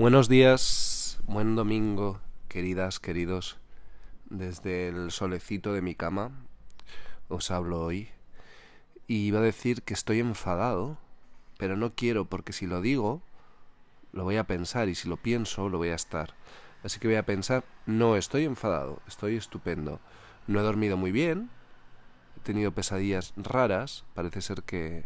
Buenos días, buen domingo, queridas, queridos. Desde el solecito de mi cama os hablo hoy. Y iba a decir que estoy enfadado, pero no quiero porque si lo digo, lo voy a pensar y si lo pienso, lo voy a estar. Así que voy a pensar, no estoy enfadado, estoy estupendo. No he dormido muy bien, he tenido pesadillas raras, parece ser que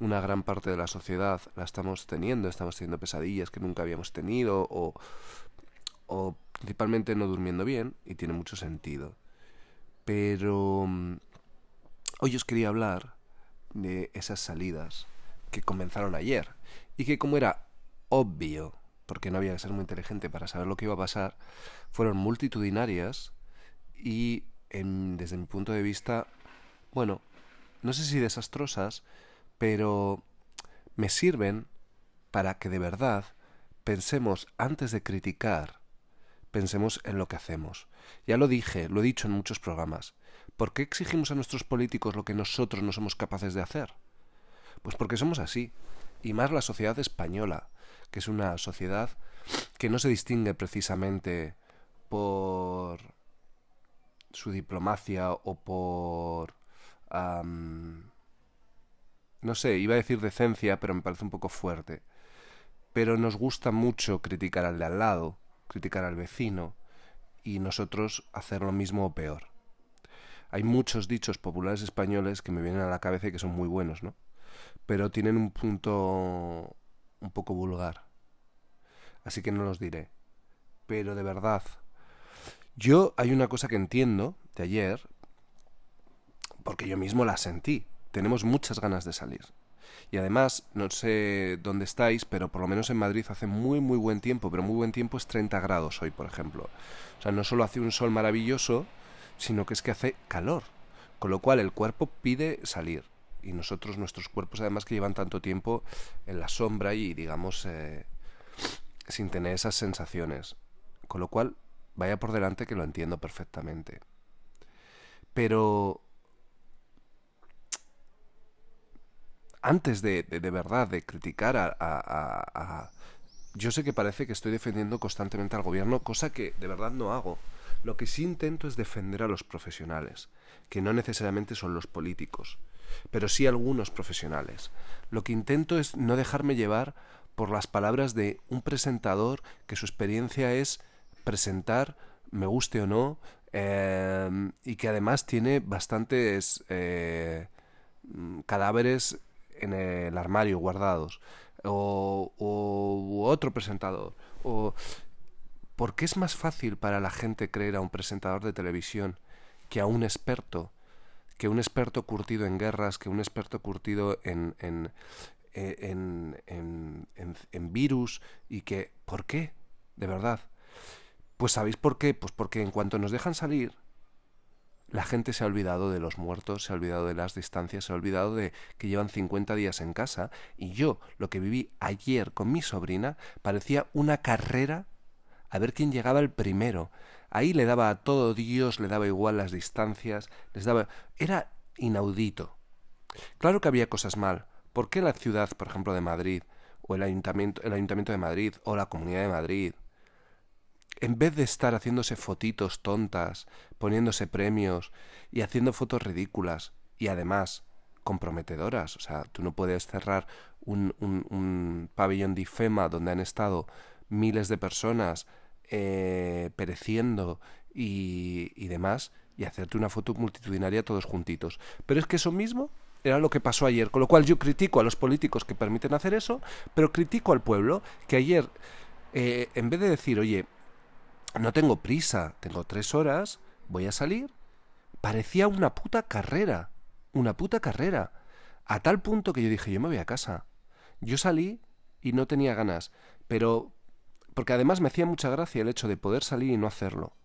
una gran parte de la sociedad la estamos teniendo, estamos teniendo pesadillas que nunca habíamos tenido o, o principalmente no durmiendo bien y tiene mucho sentido. Pero mm, hoy os quería hablar de esas salidas que comenzaron ayer y que como era obvio, porque no había que ser muy inteligente para saber lo que iba a pasar, fueron multitudinarias y desde mi punto de vista, bueno, no sé si desastrosas, pero me sirven para que de verdad pensemos antes de criticar, pensemos en lo que hacemos. Ya lo dije, lo he dicho en muchos programas. ¿Por qué exigimos a nuestros políticos lo que nosotros no somos capaces de hacer? Pues porque somos así. Y más la sociedad española, que es una sociedad que no se distingue precisamente por su diplomacia o por no sé, iba a decir decencia, pero me parece un poco fuerte. Pero nos gusta mucho criticar al de al lado, criticar al vecino, y nosotros hacer lo mismo o peor. Hay muchos dichos populares españoles que me vienen a la cabeza y que son muy buenos, ¿no? Pero tienen un punto un poco vulgar. Así que no los diré. Pero de verdad, yo hay una cosa que entiendo de ayer, porque yo mismo la sentí tenemos muchas ganas de salir. Y además, no sé dónde estáis, pero por lo menos en Madrid hace muy, muy buen tiempo, pero muy buen tiempo es 30 grados hoy, por ejemplo. O sea, no solo hace un sol maravilloso, sino que es que hace calor. Con lo cual el cuerpo pide salir. Y nosotros, nuestros cuerpos, además que llevan tanto tiempo en la sombra y, digamos, eh, sin tener esas sensaciones. Con lo cual, vaya por delante que lo entiendo perfectamente. Pero antes de, de, verdad de criticar a, a, Yo sé que parece que estoy defendiendo constantemente al gobierno, cosa que de verdad no hago. Lo que sí intento es defender a los profesionales, que no necesariamente son los políticos, pero sí algunos profesionales. Lo que intento es no dejarme llevar por las palabras de un presentador que su experiencia es presentar, me guste o no, eh, y que además tiene bastantes eh, cadáveres en el armario guardados, o, otro presentador, o... ¿Por qué es más fácil para la gente creer a un presentador de televisión que a un experto, que un experto curtido en guerras, que un experto curtido en, en, eh, en, en, en virus y que... ¿Por qué? De verdad. Pues ¿sabéis por qué? Pues porque en cuanto nos dejan salir, la gente se ha olvidado de los muertos, se ha olvidado de las distancias, se ha olvidado de que llevan 50 días en casa y yo lo que viví ayer con mi sobrina parecía una carrera a ver quién llegaba el primero. Ahí le daba a todo Dios, le daba igual las distancias, les daba... Era inaudito. Claro que había cosas mal. ¿Por qué la ciudad, por ejemplo, de Madrid, o el ayuntamiento, el ayuntamiento de Madrid, o la Comunidad de Madrid, en vez de estar haciéndose fotitos tontas, poniéndose premios y haciendo fotos ridículas y además comprometedoras, o sea, tú no puedes cerrar un, un, pabellón de donde han estado miles de personas eh, pereciendo y, y demás y hacerte una foto multitudinaria todos juntitos. Pero es que eso mismo era lo que pasó ayer, con lo cual yo critico a los políticos que permiten hacer eso, pero critico al pueblo que ayer, eh, en vez de decir, oye, no tengo prisa, tengo tres horas, voy a salir. Parecía una puta carrera, una puta carrera. A tal punto que yo dije, yo me voy a casa. Yo salí y no tenía ganas, pero porque además me hacía mucha gracia el hecho de poder salir y no hacerlo.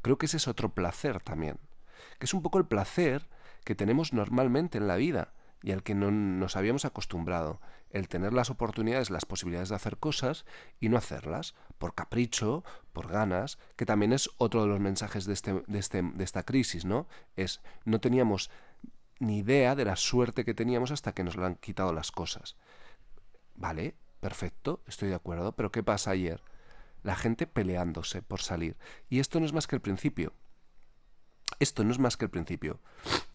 Creo que ese es otro placer también, que es un poco el placer que tenemos normalmente en la vida, y al que no nos habíamos acostumbrado, el tener las oportunidades, las posibilidades de hacer cosas y no hacerlas, por capricho, por ganas, que también es otro de los mensajes de, este, de, este, de esta crisis, ¿no? Es, no teníamos ni idea de la suerte que teníamos hasta que nos lo han quitado las cosas. ¿Vale? perfecto, estoy de acuerdo, pero ¿qué pasa ayer? La gente peleándose por salir. Y esto no es más que el principio. Esto no es más que el principio.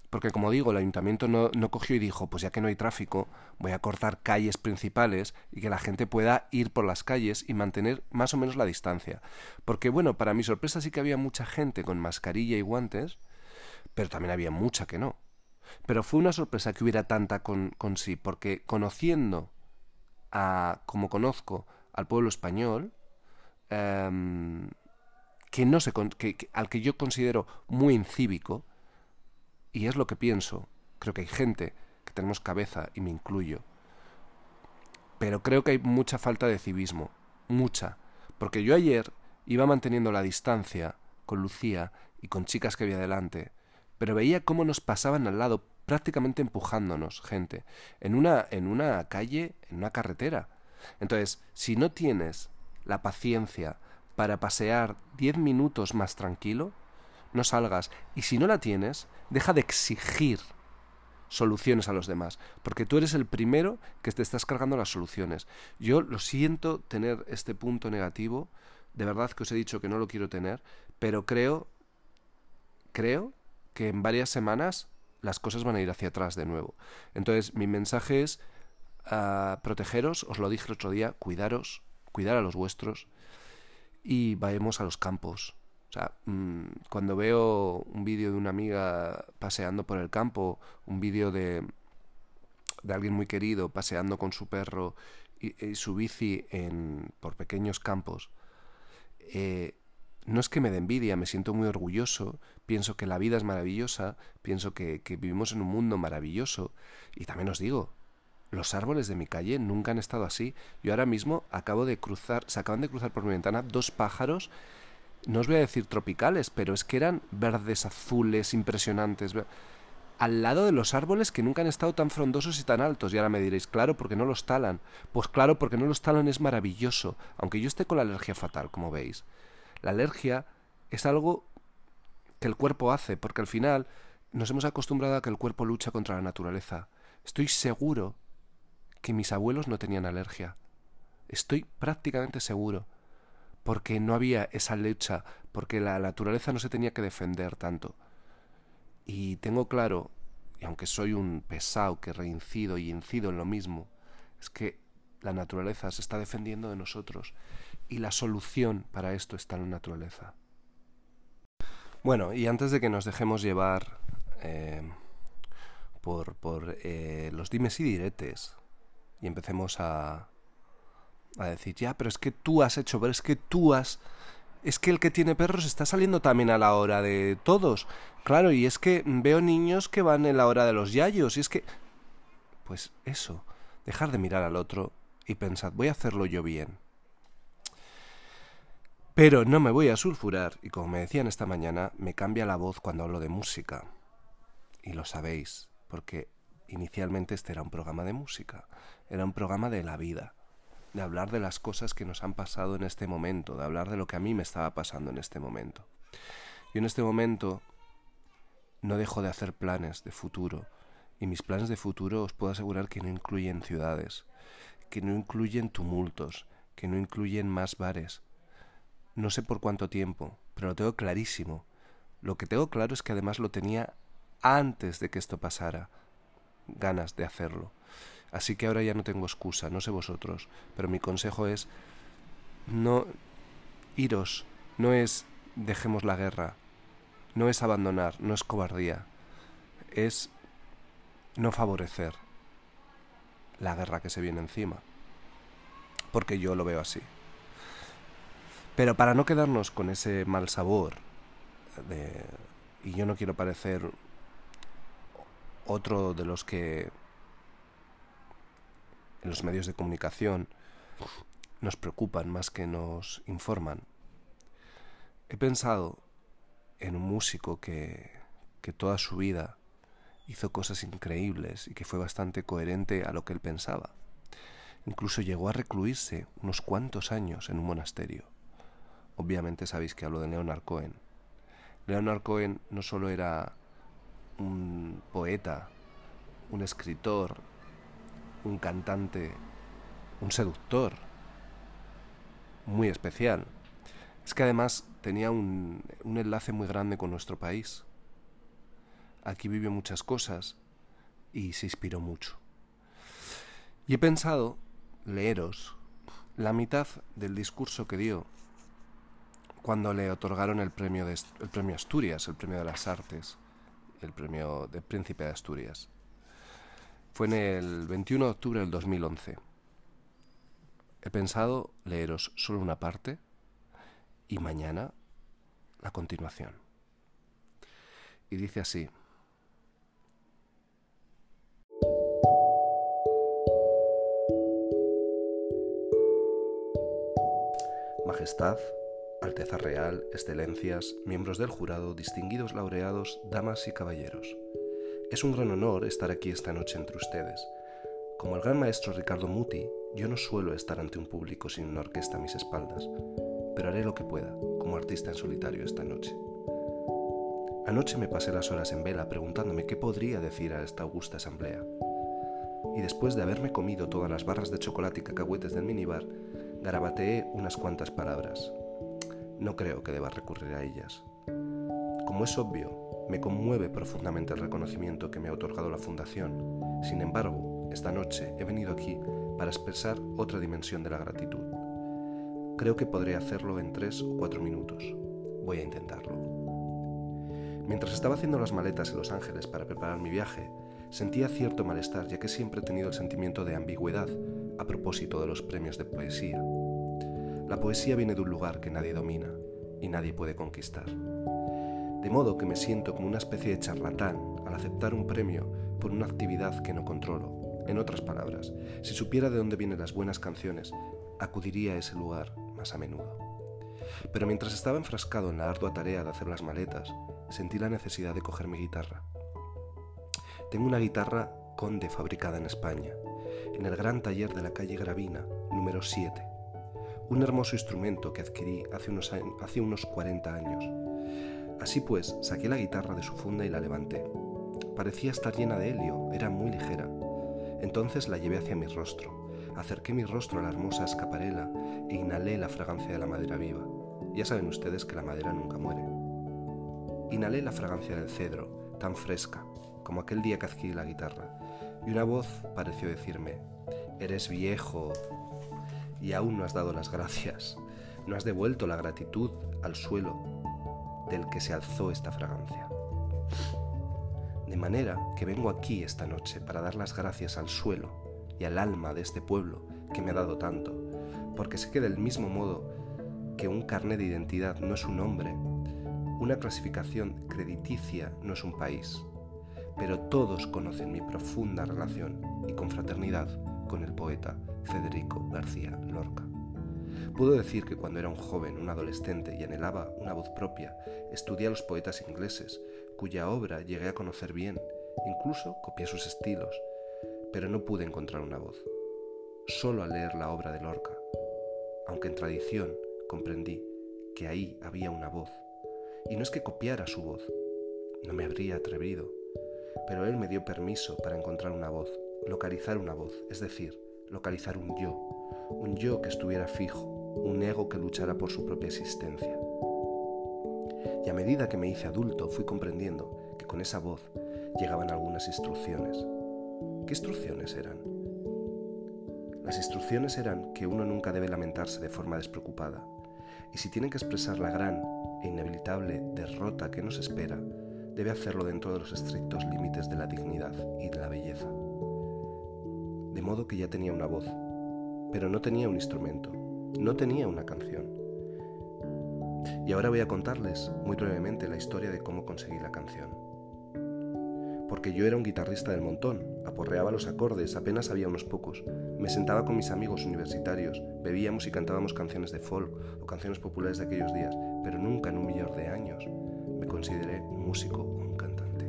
Porque como digo, el ayuntamiento no, no, cogió y dijo, pues ya que no hay tráfico, voy a cortar calles principales y que la gente pueda ir por las calles y mantener más o menos la distancia. Porque bueno, para mi sorpresa sí que había mucha gente con mascarilla y guantes, pero también había mucha que no. Pero fue una sorpresa que hubiera tanta con, con sí, porque conociendo a, como conozco al pueblo español, em, que no se, que, al que yo considero muy incívico, y es lo que pienso. Creo que hay gente que tenemos cabeza y me incluyo. Pero creo que hay mucha falta de civismo. Mucha. Porque yo ayer iba manteniendo la distancia con Lucía y con chicas que había delante. Pero veía cómo nos pasaban al lado, prácticamente empujándonos, gente. En una, en una calle, en una carretera. Entonces, si no tienes la paciencia para pasear diez minutos más tranquilo, no salgas. Y si no la tienes, deja de exigir soluciones a los demás, porque tú eres el primero que te estás cargando las soluciones. Yo lo siento tener este punto negativo, de verdad que os he dicho que no lo quiero tener, pero creo, creo que en varias semanas las cosas van a ir hacia atrás de nuevo. Entonces, mi mensaje es a protegeros, os lo dije el otro día, cuidaros, cuidar a los vuestros y vayamos a los campos, mm, cuando veo un vídeo de una amiga paseando por el campo, un vídeo de, de alguien muy querido paseando con su perro y, su bici en, por pequeños campos, eh, no es que me dé envidia, me siento muy orgulloso, pienso que la vida es maravillosa, pienso que, que vivimos en un mundo maravilloso y también os digo, los árboles de mi calle nunca han estado así. Yo ahora mismo acabo de cruzar, se acaban de cruzar por mi ventana dos pájaros no os voy a decir tropicales, pero es que eran verdes, azules, impresionantes. Al lado de los árboles que nunca han estado tan frondosos y tan altos. Y ahora me diréis, claro, porque no los talan. Pues claro, porque no los talan es maravilloso. Aunque yo esté con la alergia fatal, como veis. La alergia es algo que el cuerpo hace, porque al final nos hemos acostumbrado a que el cuerpo lucha contra la naturaleza. Estoy seguro que mis abuelos no tenían alergia. Estoy prácticamente seguro porque no había esa lucha, porque la naturaleza no se tenía que defender tanto. Y tengo claro, y aunque soy un pesado que reincido y incido en lo mismo, es que la naturaleza se está defendiendo de nosotros y la solución para esto está en la naturaleza. Bueno, y antes de que nos dejemos llevar eh, por, eh, los dimes y diretes y empecemos a, a decir, ya, pero es que tú has hecho, pero es que tú has... Es que el que tiene perros está saliendo también a la hora de todos. Claro, y es que veo niños que van en la hora de los yayos, y es que... Pues eso, dejar de mirar al otro y pensar, voy a hacerlo yo bien. Pero no me voy a sulfurar, y como me decían esta mañana, me cambia la voz cuando hablo de música. Y lo sabéis, porque inicialmente este era un programa de música, era un programa de la vida de hablar de las cosas que nos han pasado en este momento, de hablar de lo que a mí me estaba pasando en este momento. Yo en este momento no dejo de hacer planes de futuro, y mis planes de futuro os puedo asegurar que no incluyen ciudades, que no incluyen tumultos, que no incluyen más bares. No sé por cuánto tiempo, pero lo tengo clarísimo. Lo que tengo claro es que además lo tenía antes de que esto pasara, ganas de hacerlo. Así que ahora ya no tengo excusa, no sé vosotros, pero mi consejo es no iros, no es dejemos la guerra, no es abandonar, no es cobardía, es no favorecer la guerra que se viene encima, porque yo lo veo así. Pero para no quedarnos con ese mal sabor, y yo no quiero parecer otro de los que en los medios de comunicación nos preocupan más que nos informan. He pensado en un músico que, que toda su vida hizo cosas increíbles y que fue bastante coherente a lo que él pensaba. Incluso llegó a recluirse unos cuantos años en un monasterio. Obviamente sabéis que hablo de Leonard Cohen. Leonard Cohen no solo era un poeta, un escritor, un cantante un seductor muy especial. Es que además tenía un, un enlace muy grande con nuestro país. Aquí vivió muchas cosas y se inspiró mucho. Y he pensado leeros la mitad del discurso que dio cuando le otorgaron el premio, de, el premio Asturias, el premio de las artes, el premio de Príncipe de Asturias. Fue en el 21 de octubre del 2011. He pensado leeros solo una parte y mañana la continuación. Y dice así. Majestad, Alteza Real, Excelencias, miembros del jurado, distinguidos laureados, damas y caballeros. Es un gran honor estar aquí esta noche entre ustedes. Como el gran maestro Ricardo Muti, yo no suelo estar ante un público sin una orquesta a mis espaldas, pero haré lo que pueda, como artista en solitario esta noche. Anoche me pasé las horas en vela preguntándome qué podría decir a esta augusta asamblea. Y después de haberme comido todas las barras de chocolate y cacahuetes del minibar, garabateé unas cuantas palabras. No creo que deba recurrir a ellas. Como es obvio, me conmueve profundamente el reconocimiento que me ha otorgado la Fundación. Sin embargo, esta noche he venido aquí para expresar otra dimensión de la gratitud. Creo que podré hacerlo en tres o cuatro minutos. Voy a intentarlo. Mientras estaba haciendo las maletas en Los Ángeles para preparar mi viaje, sentía cierto malestar ya que siempre he tenido el sentimiento de ambigüedad a propósito de los premios de poesía. La poesía viene de un lugar que nadie domina y nadie puede conquistar. De modo que me siento como una especie de charlatán al aceptar un premio por una actividad que no controlo. En otras palabras, si supiera de dónde vienen las buenas canciones, acudiría a ese lugar más a menudo. Pero mientras estaba enfrascado en la ardua tarea de hacer las maletas, sentí la necesidad de coger mi guitarra. Tengo una guitarra Conde fabricada en España, en el gran taller de la calle Gravina, número 7. Un hermoso instrumento que adquirí hace unos, hace unos 40 años. Así pues, saqué la guitarra de su funda y la levanté. Parecía estar llena de helio, era muy ligera. Entonces la llevé hacia mi rostro, acerqué mi rostro a la hermosa escaparela e inhalé la fragancia de la madera viva. Ya saben ustedes que la madera nunca muere. Inhalé la fragancia del cedro, tan fresca, como aquel día que adquirí la guitarra, y una voz pareció decirme, eres viejo y aún no has dado las gracias, no has devuelto la gratitud al suelo del que se alzó esta fragancia. De manera que vengo aquí esta noche para dar las gracias al suelo y al alma de este pueblo que me ha dado tanto, porque sé que del mismo modo que un carnet de identidad no es un nombre, una clasificación crediticia no es un país, pero todos conocen mi profunda relación y confraternidad con el poeta Federico García Lorca. Puedo decir que cuando era un joven, un adolescente y anhelaba una voz propia, estudié a los poetas ingleses, cuya obra llegué a conocer bien, incluso copié sus estilos, pero no pude encontrar una voz. Solo al leer la obra de Lorca, aunque en tradición comprendí que ahí había una voz, y no es que copiara su voz, no me habría atrevido, pero él me dio permiso para encontrar una voz, localizar una voz, es decir, localizar un yo, un yo que estuviera fijo, un ego que luchara por su propia existencia. Y a medida que me hice adulto fui comprendiendo que con esa voz llegaban algunas instrucciones. ¿Qué instrucciones eran? Las instrucciones eran que uno nunca debe lamentarse de forma despreocupada, y si tiene que expresar la gran e inevitable derrota que nos espera, debe hacerlo dentro de los estrictos límites de la dignidad y de la belleza. De modo que ya tenía una voz, pero no tenía un instrumento, no tenía una canción. Y ahora voy a contarles muy brevemente la historia de cómo conseguí la canción. Porque yo era un guitarrista del montón, aporreaba los acordes, apenas había unos pocos. Me sentaba con mis amigos universitarios, bebíamos y cantábamos canciones de folk o canciones populares de aquellos días, pero nunca en un millón de años me consideré un músico o un cantante.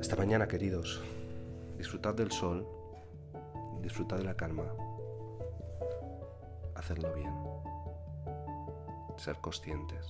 Hasta mañana, queridos. Disfrutad del sol, disfrutad de la calma, hacerlo bien, ser conscientes.